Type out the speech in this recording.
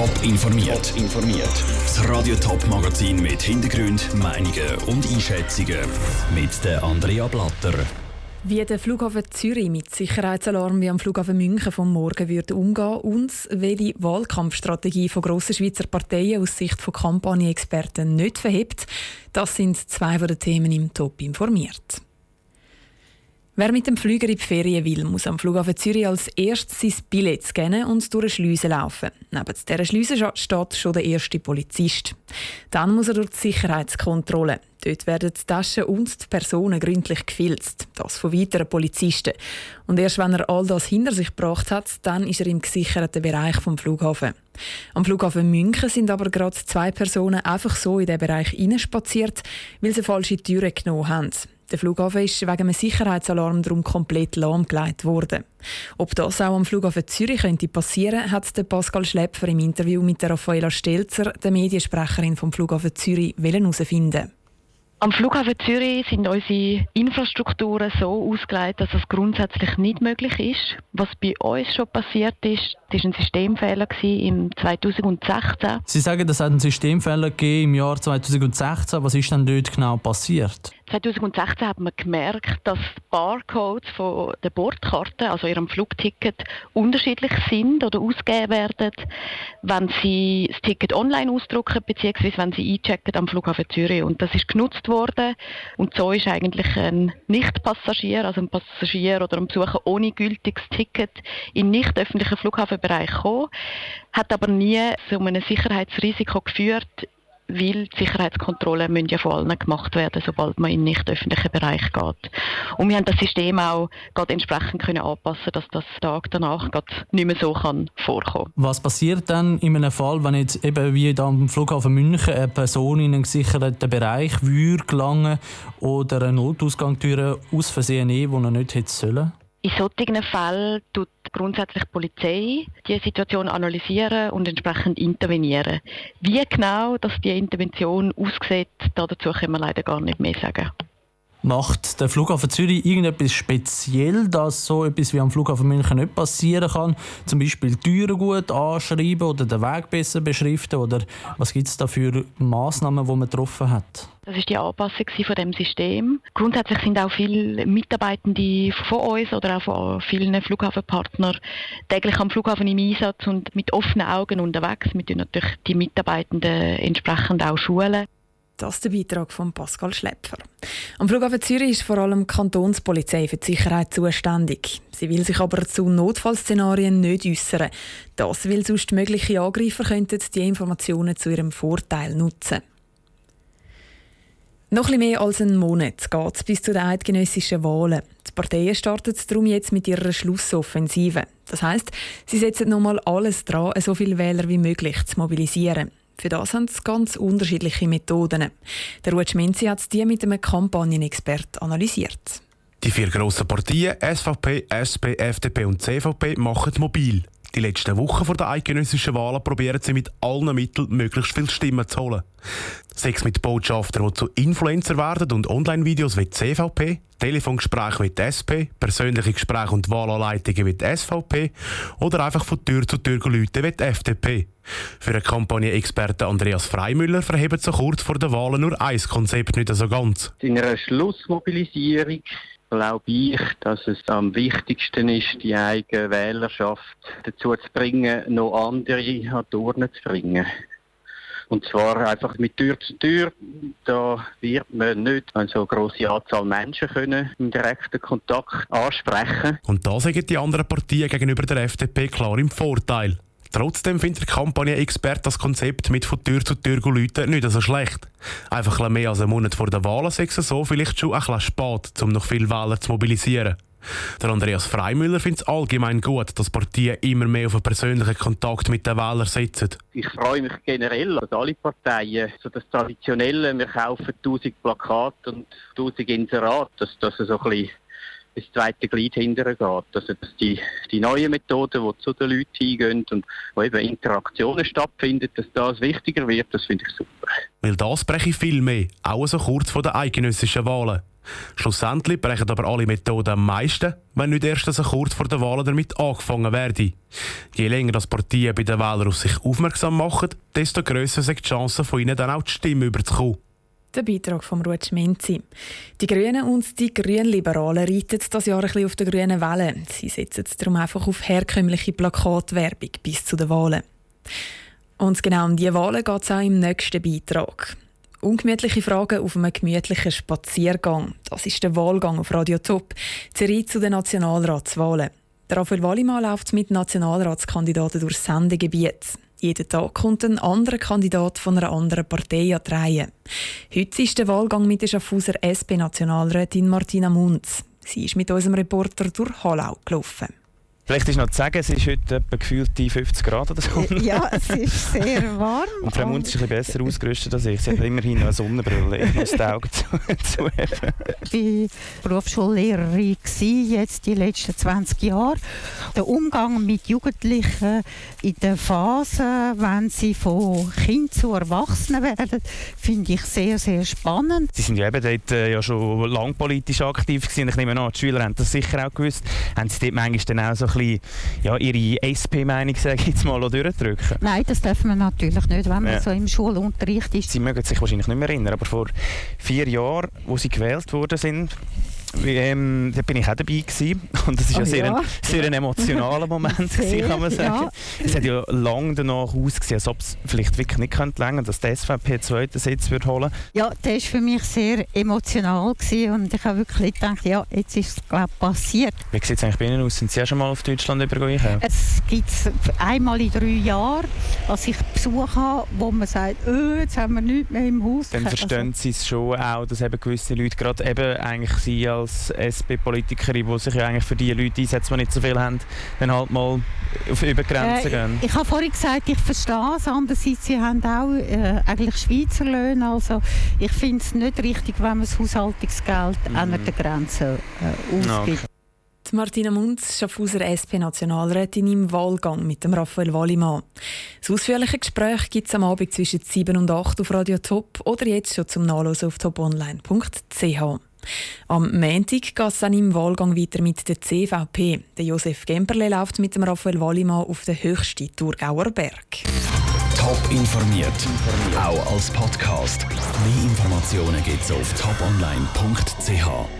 Top informiert. informiert. Das Radio Top Magazin mit Hintergrund, Meinungen und Einschätzungen mit der Andrea Blatter. Wie der Flughafen Zürich mit Sicherheitsalarm wie am Flughafen München vom Morgen wird umgehen und welche Wahlkampfstrategie von grossen Schweizer Parteien aus Sicht von Kampagnenexperten nicht verhebt, das sind zwei von den Themen im Top informiert. Wer mit dem Flüger in die Ferien will, muss am Flughafen Zürich als erstes sein Billett scannen und durch eine Schleuse laufen. Neben dieser Schleuse steht schon der erste Polizist. Dann muss er durch die Sicherheitskontrolle. Dort werden die Taschen und die Personen gründlich gefilzt. Das von weiteren Polizisten. Und erst wenn er all das hinter sich gebracht hat, dann ist er im gesicherten Bereich vom Flughafen. Am Flughafen München sind aber gerade zwei Personen einfach so in den Bereich hineinspaziert, weil sie falsche Türen genommen haben. Der Flughafen ist wegen einem Sicherheitsalarm darum komplett lahmgelegt worden. Ob das auch am Flughafen Zürich könnte passieren, hat Pascal Schlepfer im Interview mit der Raffaella Stelzer, der Mediensprecherin vom Flughafen Zürich, herausfinden. Am Flughafen Zürich sind unsere Infrastrukturen so ausgelegt, dass es grundsätzlich nicht möglich ist. Was bei uns schon passiert ist, war ein Systemfehler im 2016. Sie sagen, es hat einen Systemfehler gegeben im Jahr 2016. Was ist denn dort genau passiert? 2016 hat man gemerkt, dass die Barcodes von der Bordkarte, also ihrem Flugticket, unterschiedlich sind oder ausgegeben werden, wenn Sie das Ticket online ausdrucken bzw. wenn Sie einchecken am Flughafen Zürich. Und das ist genutzt worden und so ist eigentlich ein Nicht-Passagier, also ein Passagier oder ein Besucher ohne gültiges Ticket in nicht öffentlichen Flughafenbereich gekommen, hat aber nie zu einem Sicherheitsrisiko geführt, weil die Sicherheitskontrollen müssen ja von allen gemacht werden, sobald man in nicht öffentlichen Bereich geht. Und wir haben das System auch gerade entsprechend können anpassen, dass das Tag danach gerade nicht mehr so kann vorkommen. Was passiert dann in einem Fall, wenn jetzt eben wie am Flughafen München eine Person in einen gesicherten Bereich würde gelangen oder eine Notausgangstür aus Versehen nehmen, die er nicht hätte sollen? In solchen Fällen tut grundsätzlich die Polizei die Situation analysieren und entsprechend intervenieren. Wie genau dass die Intervention aussieht, dazu können wir leider gar nicht mehr sagen. Macht der Flughafen Zürich irgendetwas speziell, dass so etwas wie am Flughafen München nicht passieren kann? Zum Beispiel Türen gut anschreiben oder den Weg besser beschriften? Oder was gibt es da für Massnahmen, die man getroffen hat? Das ist die Anpassung von dem System. Grundsätzlich sind auch viele Mitarbeitende von uns oder auch von vielen Flughafenpartnern täglich am Flughafen im Einsatz und mit offenen Augen unterwegs. Wir natürlich die Mitarbeitenden entsprechend auch schulen. Das ist der Beitrag von Pascal Schlepfer. Am Flughafen Zürich ist vor allem die Kantonspolizei für die Sicherheit zuständig. Sie will sich aber zu Notfallszenarien nicht äußern. Das, weil sonst mögliche Angreifer könnten die Informationen zu ihrem Vorteil nutzen. Noch ein mehr als einen Monat geht es bis zu den eidgenössischen Wahlen. Die Parteien starten darum jetzt mit ihrer Schlussoffensive. Das heißt, sie setzen nochmal alles dran, so viele Wähler wie möglich zu mobilisieren. Für das haben sie ganz unterschiedliche Methoden. Der Ruud Schminzi hat die mit einem Kampagnenexpert analysiert. Die vier grossen Parteien SVP, SP, FDP und CVP machen mobil. Die letzten Wochen vor der eidgenössischen Wahlen probieren sie mit allen Mitteln möglichst viele Stimmen zu holen. Sechs mit Botschaftern, die zu Influencer werden und Online-Videos wie die CVP, Telefongespräche wie die SP, persönliche Gespräche und Wahlanleitungen wie die SVP oder einfach von Tür zu Tür Leute wie die FDP. Für den Kampagnenexperten Andreas Freimüller verhebt so kurz vor den Wahlen nur ein Konzept nicht so ganz. In einer Schlussmobilisierung glaube ich, dass es am wichtigsten ist, die eigene Wählerschaft dazu zu bringen, noch andere an die Urne zu bringen. Und zwar einfach mit Tür zu Tür. Da wird man nicht eine so grosse Anzahl Menschen können im direkten Kontakt ansprechen. Und da sagen die anderen Partien gegenüber der FDP klar im Vorteil. Trotzdem findet der Kampagne-Experte das Konzept mit von Tür zu Tür Leuten nicht so schlecht. Einfach ein mehr als einen Monat vor der Wahl ist es so vielleicht schon ein bisschen spät, um noch viele Wähler zu mobilisieren. Der Andreas Freimüller findet es allgemein gut, dass Partien immer mehr auf einen persönlichen Kontakt mit den Wählern setzen. Ich freue mich generell, dass alle Parteien, so das Traditionelle, wir kaufen 1000 Plakate und 1000 Inserate, dass das so ein bisschen das zweite Glied hinterher geht. Also dass die, die neuen Methoden, die zu den Leuten hingehen und wo eben Interaktionen stattfinden, dass das wichtiger wird, das finde ich super. Weil das breche ich viel mehr, auch so kurz vor den eidgenössischen Wahlen. Schlussendlich brechen aber alle Methoden am meisten, wenn nicht erst so kurz vor der Wahl damit angefangen werde. Je länger das Partien bei den Wählern auf sich aufmerksam machen, desto grösser sind die Chancen von ihnen dann auch die Stimme überzukommen. Der Beitrag von Ruth Menzi. Die Grünen und die Grünliberalen reiten das Jahr ein bisschen auf der grünen Welle. Sie setzen darum einfach auf herkömmliche Plakatwerbung bis zu den Wahlen. Und genau um diese Wahlen geht es auch im nächsten Beitrag. Ungemütliche Fragen auf einem gemütlichen Spaziergang. Das ist der Wahlgang auf Radio Top. Serie zu den Nationalratswahlen. Der Raphael Wallimann läuft mit Nationalratskandidaten durchs Sendegebiet. Jeden Tag kommt ein anderer Kandidat von einer anderen Partei an die Reihe. Heute ist der Wahlgang mit der Schaffhauser SP-Nationalrätin Martina Munz. Sie ist mit unserem Reporter durch Hallau gelaufen. Vielleicht ist noch zu sagen, es ist heute etwa gefühlt 50 Grad oder so. Ja, es ist sehr warm. Und Frau Munz ist ein bisschen besser ausgerüstet als ich. Sie hat immerhin eine Sonnenbrille, um das Auge zu, zu haben. Ich war Berufsschullehrerin jetzt die letzten 20 Jahre. Der Umgang mit Jugendlichen in der Phase, wenn sie von Kind zu Erwachsenen werden, finde ich sehr, sehr spannend. Sie sind ja eben dort äh, ja schon lang politisch aktiv gewesen. Ich nehme an, die Schüler haben das sicher auch gewusst. Haben sie dort manchmal dann auch so ein bisschen ja, ihre SP-Meinung, sage jetzt mal, durchdrücken? Nein, das darf man natürlich nicht, wenn man ja. so im Schulunterricht ist. Sie mögen sich wahrscheinlich nicht mehr erinnern, aber vor vier Jahren, wo Sie gewählt worden sind, ähm, da bin ich auch dabei gewesen. und das ist oh, ja sehr, ja. Ein, sehr ein emotionaler Moment gewesen, kann man sagen. Ja. Es hat ja lange danach ausgesehen, als ob es vielleicht wirklich nicht könnte länger, dass die SVP den zweiten Sitz wird holen. Ja, das war für mich sehr emotional gewesen und ich habe wirklich gedacht, ja, jetzt ist es glaube passiert. Wie sieht es eigentlich bei Ihnen aus? Sind Sie auch schon mal auf Deutschland übergegangen? Es gibt einmal in drei Jahren, als ich Besuch habe, wo man sagt, oh, jetzt haben wir nichts mehr im Haus. Dann verstehen also, Sie es schon auch, dass eben gewisse Leute gerade eben eigentlich Sie als SP-Politikerin, die sich ja eigentlich für die Leute einsetzt, die nicht so viel haben, dann halt mal auf Übergrenzen äh, gehen? Ich habe vorhin gesagt, ich verstehe es. Andererseits, sie haben auch äh, eigentlich Schweizer Löhne. Also ich finde es nicht richtig, wenn man das Haushaltungsgeld mhm. an der Grenze äh, ausgibt. Okay. Martina Munz, Schaffhauser SP-Nationalrätin im Wahlgang mit dem Raphael Wallimann. Das ausführliche Gespräch gibt es am Abend zwischen 7 und 8 auf Radio Top oder jetzt schon zum Nachlesen auf toponline.ch. Am Montag geht es dann im Wahlgang weiter mit der CVP. Der Josef Gemperle läuft mit dem Raphael Wallimann auf den höchsten Thurgauer Berg. Top informiert, auch als Podcast. Mehr Informationen gibt es auf toponline.ch.